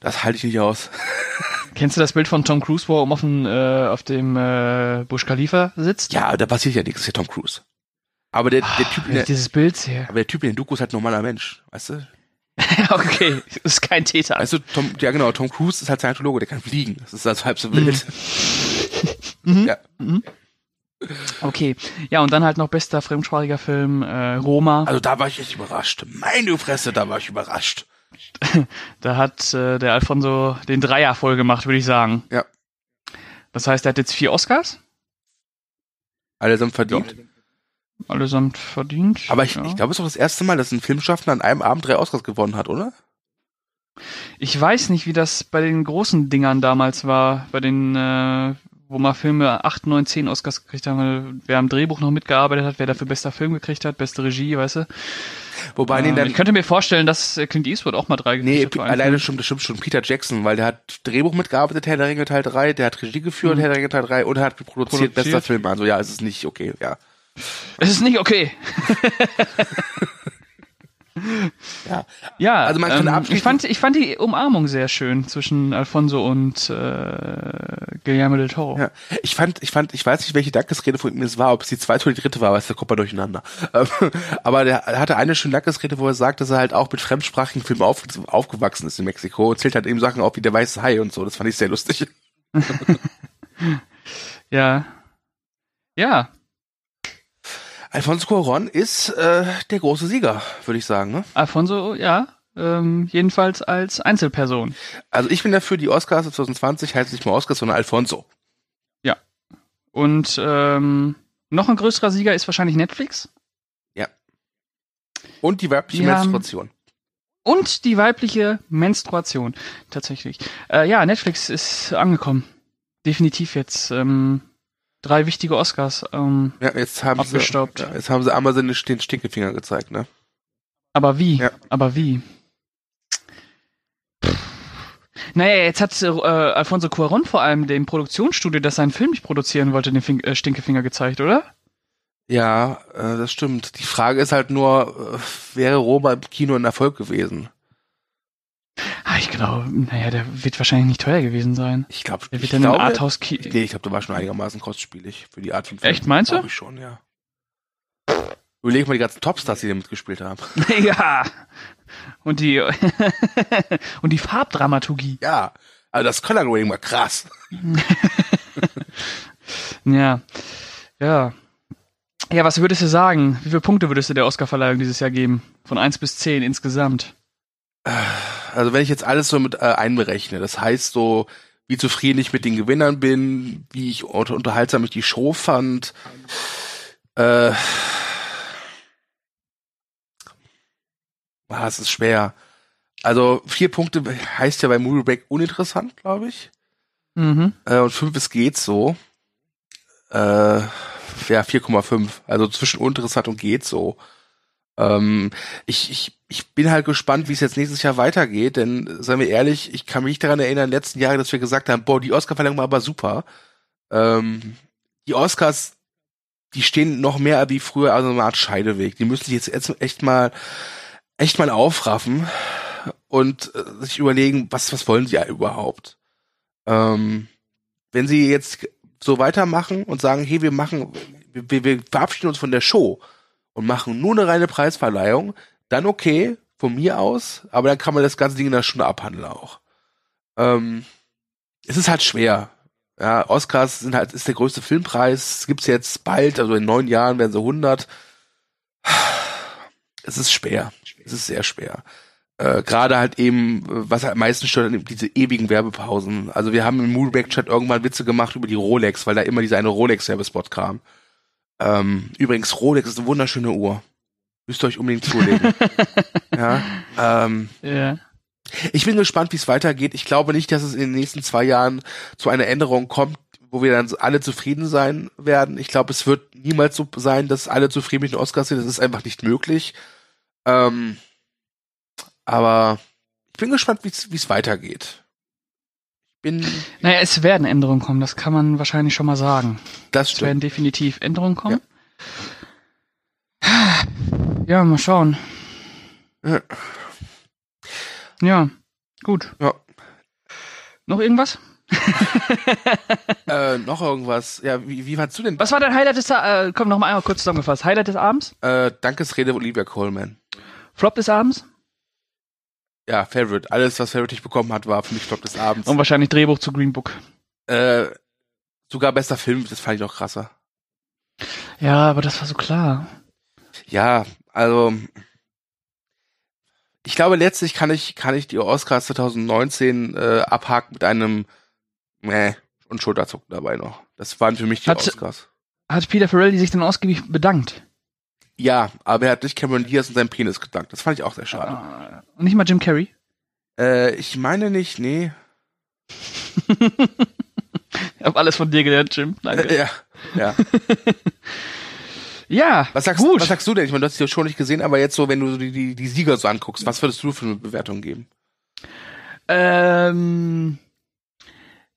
das halte ich nicht aus. Kennst du das Bild von Tom Cruise, wo er oben auf dem, äh, auf dem äh, Bush Khalifa sitzt? Ja, da passiert ja nichts, das ist ja Tom Cruise. Aber der, der Typ, in Wenn der, dieses Bild sehe. aber der Typ in den Doku ist halt ein normaler Mensch, weißt du? okay, ist kein Täter. Weißt du, Tom, ja genau, Tom Cruise ist halt Scientologe, der kann fliegen. Das ist also halb so wild. Mhm. Ja. Okay. Ja, und dann halt noch bester fremdsprachiger Film, äh, Roma. Also da war ich echt überrascht. Meine Fresse, da war ich überrascht. Da hat äh, der Alfonso den Dreier voll gemacht, würde ich sagen. Ja. Das heißt, er hat jetzt vier Oscars, Allesamt verdient. allesamt verdient. Aber ich, ja. ich glaube, es ist doch das erste Mal, dass ein Filmschaffender an einem Abend drei Oscars gewonnen hat, oder? Ich weiß nicht, wie das bei den großen Dingern damals war, bei den, äh, wo mal Filme 8, 9, 10 Oscars gekriegt haben, wer am Drehbuch noch mitgearbeitet hat, wer dafür bester Film gekriegt hat, beste Regie, weißt du. Wobei, nee, Ähm, dann, ich könnte mir vorstellen, dass äh, Clint Eastwood auch mal drei nee, Gesichter einen alleine stimmt, das stimmt schon Peter Jackson, weil der hat Drehbuch mitgearbeitet, Herr der Ringe Teil 3, der hat Regie geführt, Mhm. Herr der Ringe Teil 3 und er hat produziert, Produziert. bester Film. Also ja, es ist nicht okay, ja. Es ist nicht okay. Ja. Ja, Also man kann ähm, ich, fand, ich fand die Umarmung sehr schön zwischen Alfonso und äh, Guillermo del Toro. Ja, ich fand, ich fand, ich weiß nicht, welche Dankesrede von ihm es war, ob es die zweite oder die dritte war, weil es kommt man durcheinander. Ähm, Aber der hatte eine schöne Dankesrede, wo er sagt, dass er halt auch mit fremdsprachigen Filmen auf, aufgewachsen ist in Mexiko und zählt halt eben Sachen auf wie der weiße Hai und so. Das fand ich sehr lustig. Ja. Ja, Alfonso Cuarón ist äh, der große Sieger, würde ich sagen. Ne? Alfonso, ja. Ähm, jedenfalls als Einzelperson. Also ich bin dafür, die Oscars 2020 heißt nicht mehr Oscars, sondern Alfonso. Und ähm, noch ein größerer Sieger ist wahrscheinlich Netflix. Und die weibliche Die Menstruation. Und die weibliche Menstruation, tatsächlich. Äh, ja, Netflix ist angekommen. Definitiv jetzt. Ähm, drei wichtige Oscars. Ähm, Ja, jetzt haben sie, Abgestaubt. ja, jetzt haben sie Amazon den den Stinkefinger gezeigt, ne? aber wie? Ja. Aber wie? Naja, jetzt hat äh, Alfonso Cuaron vor allem dem Produktionsstudio, das seinen Film nicht produzieren wollte, den Fing äh, Stinkefinger gezeigt, oder? Ja, äh, das stimmt. Die Frage ist halt nur, äh, wäre Roma im Kino ein Erfolg gewesen? Ich glaube, naja, der wird wahrscheinlich nicht teuer gewesen sein. Ich glaube, Der ich wird dann Arthouse Ki nee, ich glaube, der war schon einigermaßen kostspielig für die Art von Echt, meinst du? Glaube ich schon, ja. Überleg mal die ganzen Topstars, die da mitgespielt haben. ja. Und die und die Farbdramaturgie. Ja, also das Color Grading war krass. Ja. Ja. Ja, was würdest du sagen? Wie viele Punkte würdest du der Oscarverleihung dieses Jahr geben? Von 1 bis 10 insgesamt. Also wenn ich jetzt alles so mit äh, einberechne, das heißt so, wie zufrieden ich mit den Gewinnern bin, wie ich unter unterhaltsam ich die Show fand, äh, ah, es ist schwer. Also vier Punkte heißt ja bei Movie Break uninteressant, glaube ich. Mhm. Äh, und fünf es geht so. Äh, ja, 4,5. Also zwischen uninteressant und geht so. Ähm, ich, ich, ich bin halt gespannt, wie es jetzt nächstes Jahr weitergeht, denn seien wir ehrlich, ich kann mich daran erinnern, letzten Jahre, dass wir gesagt haben, boah, die Oscar-Verleihung war aber super. Ähm, die Oscars, die stehen noch mehr wie früher, also eine Art Scheideweg. Die müssen sich jetzt jetzt echt mal, echt mal aufraffen und äh, sich überlegen, was, was wollen sie ja überhaupt? Ähm, wenn sie jetzt so weitermachen und sagen, hey, wir machen, wir, wir verabschieden uns von der Show und machen nur eine reine Preisverleihung, dann okay, von mir aus, aber dann kann man das ganze Ding in einer Stunde abhandeln auch. Ähm, es ist halt schwer. Ja, Oscars sind halt, ist der größte Filmpreis, gibt's jetzt bald, also in neun Jahren werden sie 100. Es ist schwer. Es ist sehr schwer. Äh, Gerade halt eben, was halt am meisten stört, diese ewigen Werbepausen. Also wir haben im Moonback-Chat irgendwann Witze gemacht über die Rolex, weil da immer dieser eine Rolex-Werbespot kam. Ähm, übrigens, Rolex ist eine wunderschöne Uhr. Müsst ihr euch unbedingt zulegen. ja. Ähm, Ja. ich bin gespannt, wie es weitergeht. Ich glaube nicht, dass es in den nächsten zwei Jahren zu einer Änderung kommt, wo wir dann alle zufrieden sein werden. Ich glaube, es wird niemals so sein, dass alle zufrieden mit den Oscars sind. Das ist einfach nicht möglich. Ähm, aber ich bin gespannt, wie es weitergeht. Bin, Naja, es werden Änderungen kommen, das kann man wahrscheinlich schon mal sagen. das Es werden stimmt. definitiv Änderungen kommen. Ja, mal schauen. Ja. Ja, gut. Ja. Noch irgendwas? Äh, noch irgendwas. Ja, wie, wie fandst du denn? Was war dein Highlight des Tages? Äh, komm, noch mal einmal kurz zusammengefasst. Highlight des Abends? Äh, Dankesrede Olivia Coleman. Flop des Abends? Ja, Favorite. Alles, was Favorite nicht bekommen hat, war für mich Flop des Abends. Und wahrscheinlich Drehbuch zu Green Book. Äh, sogar bester Film, das fand ich noch krasser. Ja, aber das war so klar. Ja, also ich glaube letztlich kann ich kann ich die Oscars 2019 äh, abhaken mit einem Meh und Schulterzucken dabei noch. Das waren für mich die Hat- Oscars. Hat Peter Farrelly sich dann ausgiebig bedankt? Ja, aber er hat nicht Cameron Diaz und seinen Penis gedankt. Das fand ich auch sehr schade. Ah, Und nicht mal Jim Carrey? Äh, ich meine nicht, nee. Ich hab alles von dir gelernt, Jim. Danke. Ja, ja. Ja, Was sagst, gut. was sagst du denn? Ich meine, du hast die schon nicht gesehen, aber jetzt so, wenn du die, die, die Sieger so anguckst, was würdest du für eine Bewertung geben? Ähm,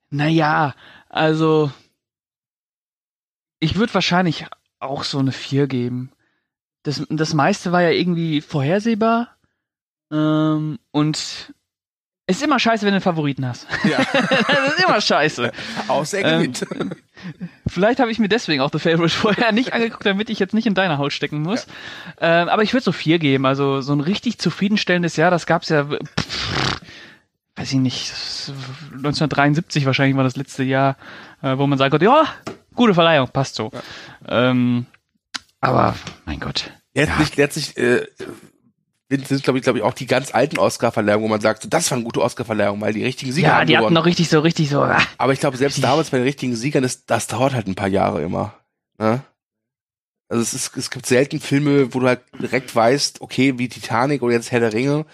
naja, also ich würde wahrscheinlich auch so eine 4 geben. Das, das meiste war ja irgendwie vorhersehbar. Ähm, und es ist immer scheiße, wenn du einen Favoriten hast. Ja. das ist immer scheiße. Außer er Ähm. Vielleicht habe ich mir deswegen auch The Favorite vorher nicht angeguckt, damit ich jetzt nicht in deiner Haut stecken muss. Ähm, aber ich würde so vier geben. Also so ein richtig zufriedenstellendes Jahr, das gab's ja, pff, weiß ich nicht, 1973 wahrscheinlich war das letzte Jahr, äh, wo man sagen konnte, ja, gute Verleihung, passt so. Ähm, aber mein Gott. Letztlich, letztlich äh, sind, glaube ich, glaube ich, auch die ganz alten Oscar-Verleihungen, wo man sagt, so, das war eine gute Oscar-Verleihung, weil die richtigen Sieger Ja, haben die hatten noch richtig so, richtig so. Ah, Aber ich glaube, selbst damals bei den richtigen Siegern, das, das dauert halt ein paar Jahre immer. Ne? Also es, ist, es gibt selten Filme, wo du halt direkt weißt, okay, wie Titanic oder jetzt Herr der Ringe,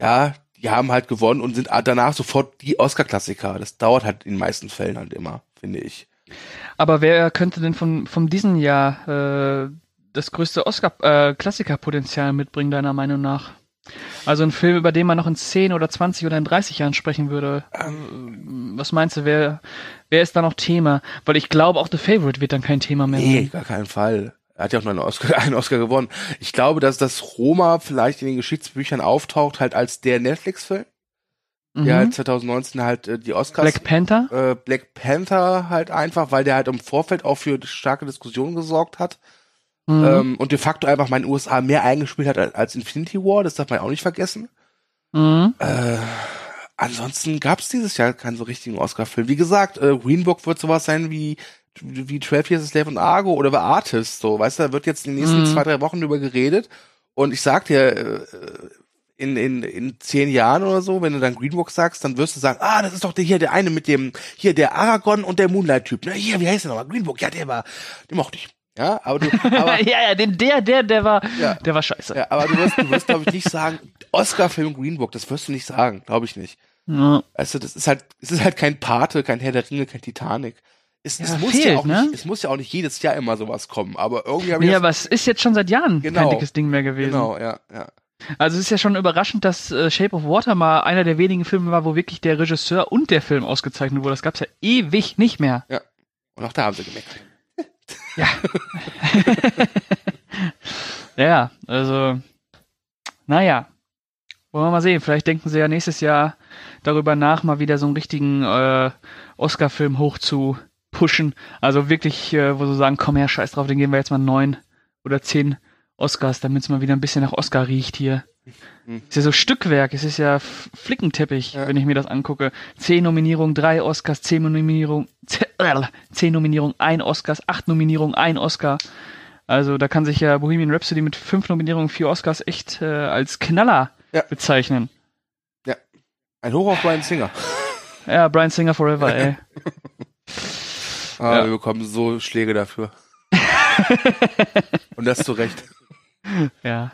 ja, die haben halt gewonnen und sind danach sofort die Oscar-Klassiker. Das dauert halt in den meisten Fällen halt immer, finde ich. Aber wer könnte denn von, von diesem Jahr äh, das größte Oscar-Klassiker-Potenzial mitbringen, deiner Meinung nach? Also ein Film, über den man noch in 10 oder 20 oder in 30 Jahren sprechen würde. Ähm, Was meinst du, wer, wer ist da noch Thema? Weil ich glaube, auch The Favorite wird dann kein Thema mehr Nee, sein. gar keinen Fall. Er hat ja auch noch einen Oscar, einen Oscar gewonnen. Ich glaube, dass das Roma vielleicht in den Geschichtsbüchern auftaucht, halt als der Netflix-Film, Mhm. der halt 2019 halt äh, die Oscars Black Panther? äh, Black Panther halt einfach, weil der halt im Vorfeld auch für starke Diskussionen gesorgt hat Mhm. ähm, und de facto einfach mal in den USA mehr eingespielt hat als- als Infinity War, das darf man auch nicht vergessen. Mhm. Äh, ansonsten gab es dieses Jahr keinen so richtigen Oscar-Film. Wie gesagt, äh, Green Book wird sowas sein wie wie 12 Years a Slave und Argo oder The Artist, so, weißt du, da wird jetzt in den nächsten Mhm. zwei, drei Wochen drüber geredet und ich sag dir, äh, in, in, in zehn Jahren oder so, wenn du dann Green Book sagst, dann wirst du sagen, ah, das ist doch der hier, der eine mit dem, hier, der Aragorn und der Moonlight-Typ, ne, hier, wie heißt der nochmal? Green Book, ja, der war, den mochte ich. Ja, aber du, aber, ja, ja, den, der, der, der war, Ja. der war scheiße. ja, aber du wirst, du wirst, glaube ich, nicht sagen, Oscar-Film Green Book, das wirst du nicht sagen, glaube ich nicht. Ja. Du, das ist halt, es ist halt kein Pate, kein Herr der Ringe, kein Titanic. Es, es Ja, muss fehlt, ja auch ne? nicht, es muss ja auch nicht jedes Jahr immer sowas kommen, aber irgendwie habe ich das- aber es ist jetzt schon seit Jahren Genau. kein dickes Ding mehr gewesen. genau, ja, ja. Also es ist ja schon überraschend, dass äh, Shape of Water mal einer der wenigen Filme war, wo wirklich der Regisseur und der Film ausgezeichnet wurde. Das gab's ja ewig nicht mehr. Und auch da haben sie gemeckert. Ja. ja, also, naja. Wollen wir mal sehen. Vielleicht denken sie ja nächstes Jahr darüber nach, mal wieder so einen richtigen äh, Oscar-Film hoch zu pushen. Also wirklich, äh, wo sie sagen, komm her, scheiß drauf, den geben wir jetzt mal neun oder zehn Oscars, damit es mal wieder ein bisschen nach Oscar riecht hier. Hm. Ist ja so Stückwerk, es ist ja Flickenteppich, Ja. wenn ich mir das angucke. Zehn Nominierungen, drei Oscars, zehn Nominierungen, zehn, zehn Nominierungen, ein Oscars, acht Nominierungen, ein Oscar. Also da kann sich ja Bohemian Rhapsody mit fünf Nominierungen, vier Oscars echt äh, als Knaller Ja. bezeichnen. Ein Hoch auf Brian Singer. Ja, Brian Singer Forever, ey. Ah, Ja. wir bekommen so Schläge dafür. Und das zu Recht. Ja.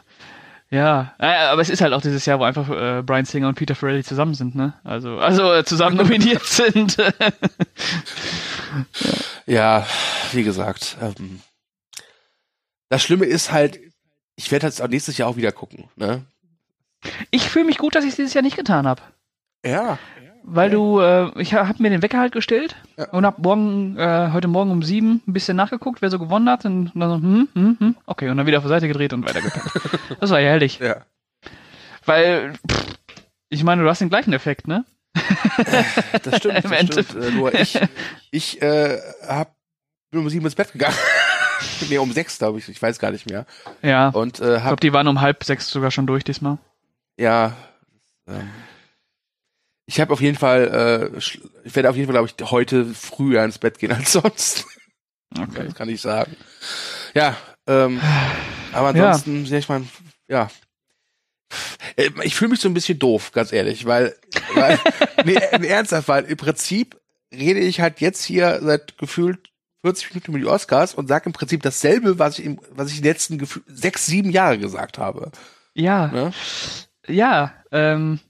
Ja, aber es ist halt auch dieses Jahr, wo einfach äh, Brian Singer und Peter Farrelly zusammen sind, ne? Also, also äh, zusammen nominiert sind. Ja, wie gesagt, ähm, das Schlimme ist halt, ich werde das auch nächstes Jahr auch wieder gucken, ne? ich fühle mich gut, dass ich es dieses Jahr nicht getan habe. Ja. Weil du, äh, ich habe mir den Wecker halt gestellt Ja. und hab morgen, äh, heute Morgen um sieben ein bisschen nachgeguckt, wer so gewonnen hat und dann so, hm, hm, hm, okay, und dann wieder auf die Seite gedreht und weitergepennt. das war ja herrlich. Ja. Weil, pff, ich meine, du hast den gleichen Effekt, ne? Das stimmt, Im das stimmt. Äh, nur ich, ich äh, hab, bin um sieben ins Bett gegangen. nee, um sechs, glaube ich. Ich weiß gar nicht mehr. Ja. Und äh, Ich hab, glaube, die waren um halb sechs sogar schon durch diesmal. ja, ähm, ich habe auf jeden Fall, äh, ich werde auf jeden Fall, glaube ich, heute früher ins Bett gehen als sonst. Okay. Das kann ich sagen. Ja, ähm, aber ansonsten, ja. ich meine, ja. Äh, Ich fühle mich so ein bisschen doof, ganz ehrlich, weil, weil nee, nee, ernsthaft, weil im Prinzip rede ich halt jetzt hier seit gefühlt 40 Minuten über die Oscars und sage im Prinzip dasselbe, was ich, im, was ich die letzten Gefühl, sechs, sieben Jahre gesagt habe. Ja, Ne? ja. Ähm,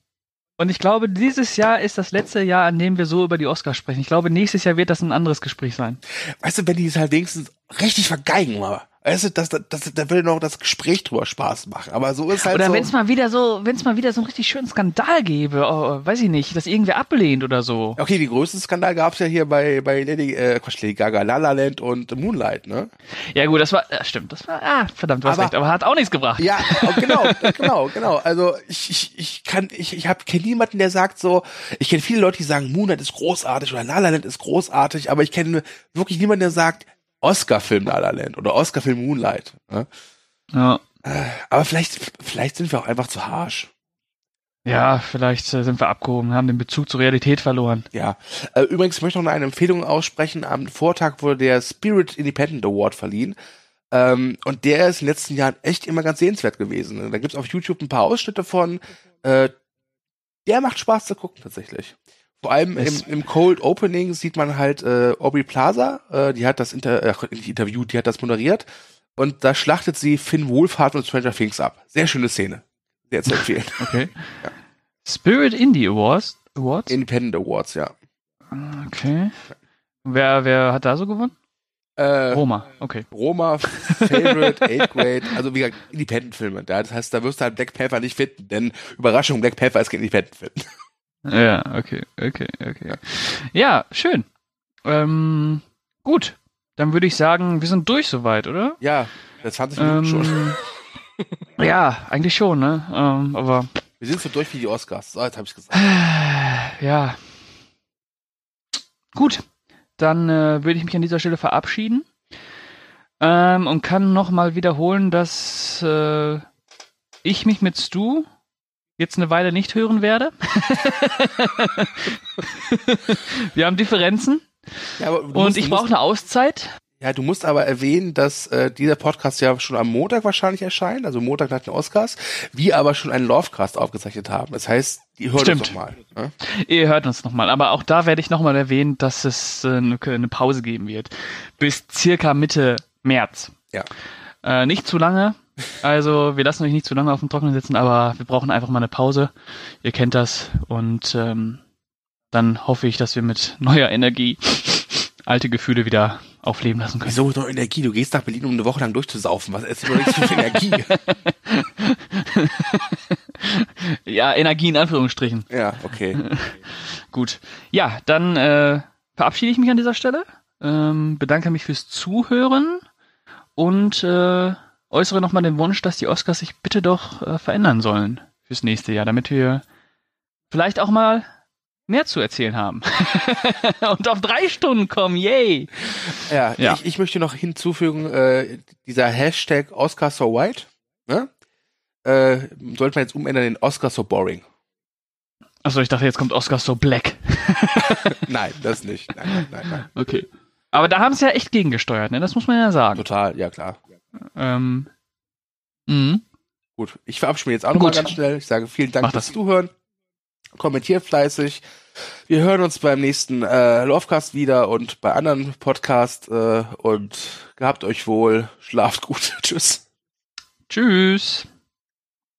und ich glaube, dieses Jahr ist das letzte Jahr, an dem wir so über die Oscars sprechen. Ich glaube, nächstes Jahr wird das ein anderes Gespräch sein. Weißt du, wenn die es halt wenigstens richtig vergeigen mal. Weißt du, das, das, das, da will noch das Gespräch drüber Spaß machen. Aber so ist halt Oder so. wenn es mal wieder so, wenn es mal wieder so einen richtig schönen Skandal gäbe, oh, weiß ich nicht, dass irgendwer ablehnt oder so. Okay, die größten Skandal gab's ja hier bei, bei Lady, äh, Quatsch, Lady Gaga, La La Land und Moonlight, ne? Ja gut, das war, ja, stimmt, das war, ah, verdammt, du hast Aber- recht, aber hat auch nichts gebracht. Ja, oh, genau, genau, genau. Also ich, ich, ich kann, ich, ich habe kenne niemanden, der sagt so, ich kenne viele Leute, die sagen, Moonlight ist großartig oder La La Land ist großartig, aber ich kenne wirklich niemanden, der sagt, Oscar-Film La La Land oder Oscar-Film Moonlight. Ne? Ja, Aber vielleicht, vielleicht sind wir auch einfach zu harsch. ja vielleicht äh, sind wir abgehoben, haben den Bezug zur Realität verloren. Ja. Äh, übrigens möchte ich noch eine Empfehlung aussprechen. Am Vortag wurde der Spirit Independent Award verliehen. Ähm, und der ist in den letzten Jahren echt immer ganz sehenswert gewesen. Da gibt's auf YouTube ein paar Ausschnitte von. Äh, der macht Spaß zu gucken tatsächlich. Vor allem im, im Cold Opening sieht man halt äh, Aubrey Plaza, äh, die hat das Inter äh, nicht interviewt, die hat das moderiert. Und da schlachtet sie Finn Wohlfahrt und Stranger Things ab. Sehr schöne Szene. Sehr zu empfehlen. Okay. Spirit Indie Awards? Awards? Independent Awards, ja. Okay. Wer, wer hat da so gewonnen? Äh, Roma, okay. Roma, Favorite, Eighth Grade, also wie gesagt, Independent-Filme. Da- Das heißt, da wirst du halt Black Panther nicht finden, denn Überraschung, Black Panther ist kein Independent-Film. Ja, okay, okay, okay. Ja, schön. Ähm, gut. Dann würde ich sagen, wir sind durch soweit, oder? Ja, seit 20 Minuten schon. Ähm, ja, eigentlich schon, ne? Ähm, aber Wir sind so durch wie die Oscars. So, jetzt habe ich gesagt. ja. Gut, dann äh, würde ich mich an dieser Stelle verabschieden ähm, und kann nochmal wiederholen, dass äh, ich mich mit Stu jetzt eine Weile nicht hören werde. Wir haben Differenzen Ja, und musst- ich brauche eine Auszeit. Ja, du musst aber erwähnen, dass äh, dieser Podcast ja schon am Montag wahrscheinlich erscheint, also Montag nach den Oscars, wir aber schon einen Lovecast aufgezeichnet haben. Das heißt, die hören Stimmt. uns noch mal. Ne? Ihr hört uns nochmal. Aber auch da werde ich nochmal erwähnen, dass es äh, eine, eine Pause geben wird. Bis circa Mitte März. Ja. Äh, nicht zu lange. Also wir lassen euch nicht zu lange auf dem Trockenen sitzen, aber wir brauchen einfach mal eine Pause. Ihr kennt das. Und ähm, dann hoffe ich, dass wir mit neuer Energie alte Gefühle wieder aufleben lassen können. Wieso noch Energie? Du gehst nach Berlin, um eine Woche lang durchzusaufen. Was ist denn für Energie? Ja, Energie in Anführungsstrichen. ja, okay. Gut. Ja, dann äh, verabschiede ich mich an dieser Stelle. Ähm, bedanke mich fürs Zuhören und äh, äußere nochmal den Wunsch, dass die Oscars sich bitte doch äh, verändern sollen fürs nächste Jahr, damit wir vielleicht auch mal mehr zu erzählen haben. und auf drei Stunden kommen, yay! Ja, Ja. Ich, ich möchte noch hinzufügen, äh, dieser Hashtag Oscar so white, ne? Äh, sollte man jetzt umändern in Oscar so boring. Achso, ich dachte, jetzt kommt Oscar so black. Nein, das nicht. Nein, nein, nein, nein. Okay. Aber da haben sie ja echt gegengesteuert, ne? Das muss man ja sagen. Total, ja klar. Ähm, mhm. Gut, ich verabschiede mich jetzt auch noch mal Gut. ganz schnell. Ich sage vielen Dank Mach fürs das. Zuhören. Kommentiert fleißig. Wir hören uns beim nächsten äh, Lovecast wieder und bei anderen Podcasts äh, und gehabt euch wohl. Schlaft gut. Tschüss. Tschüss.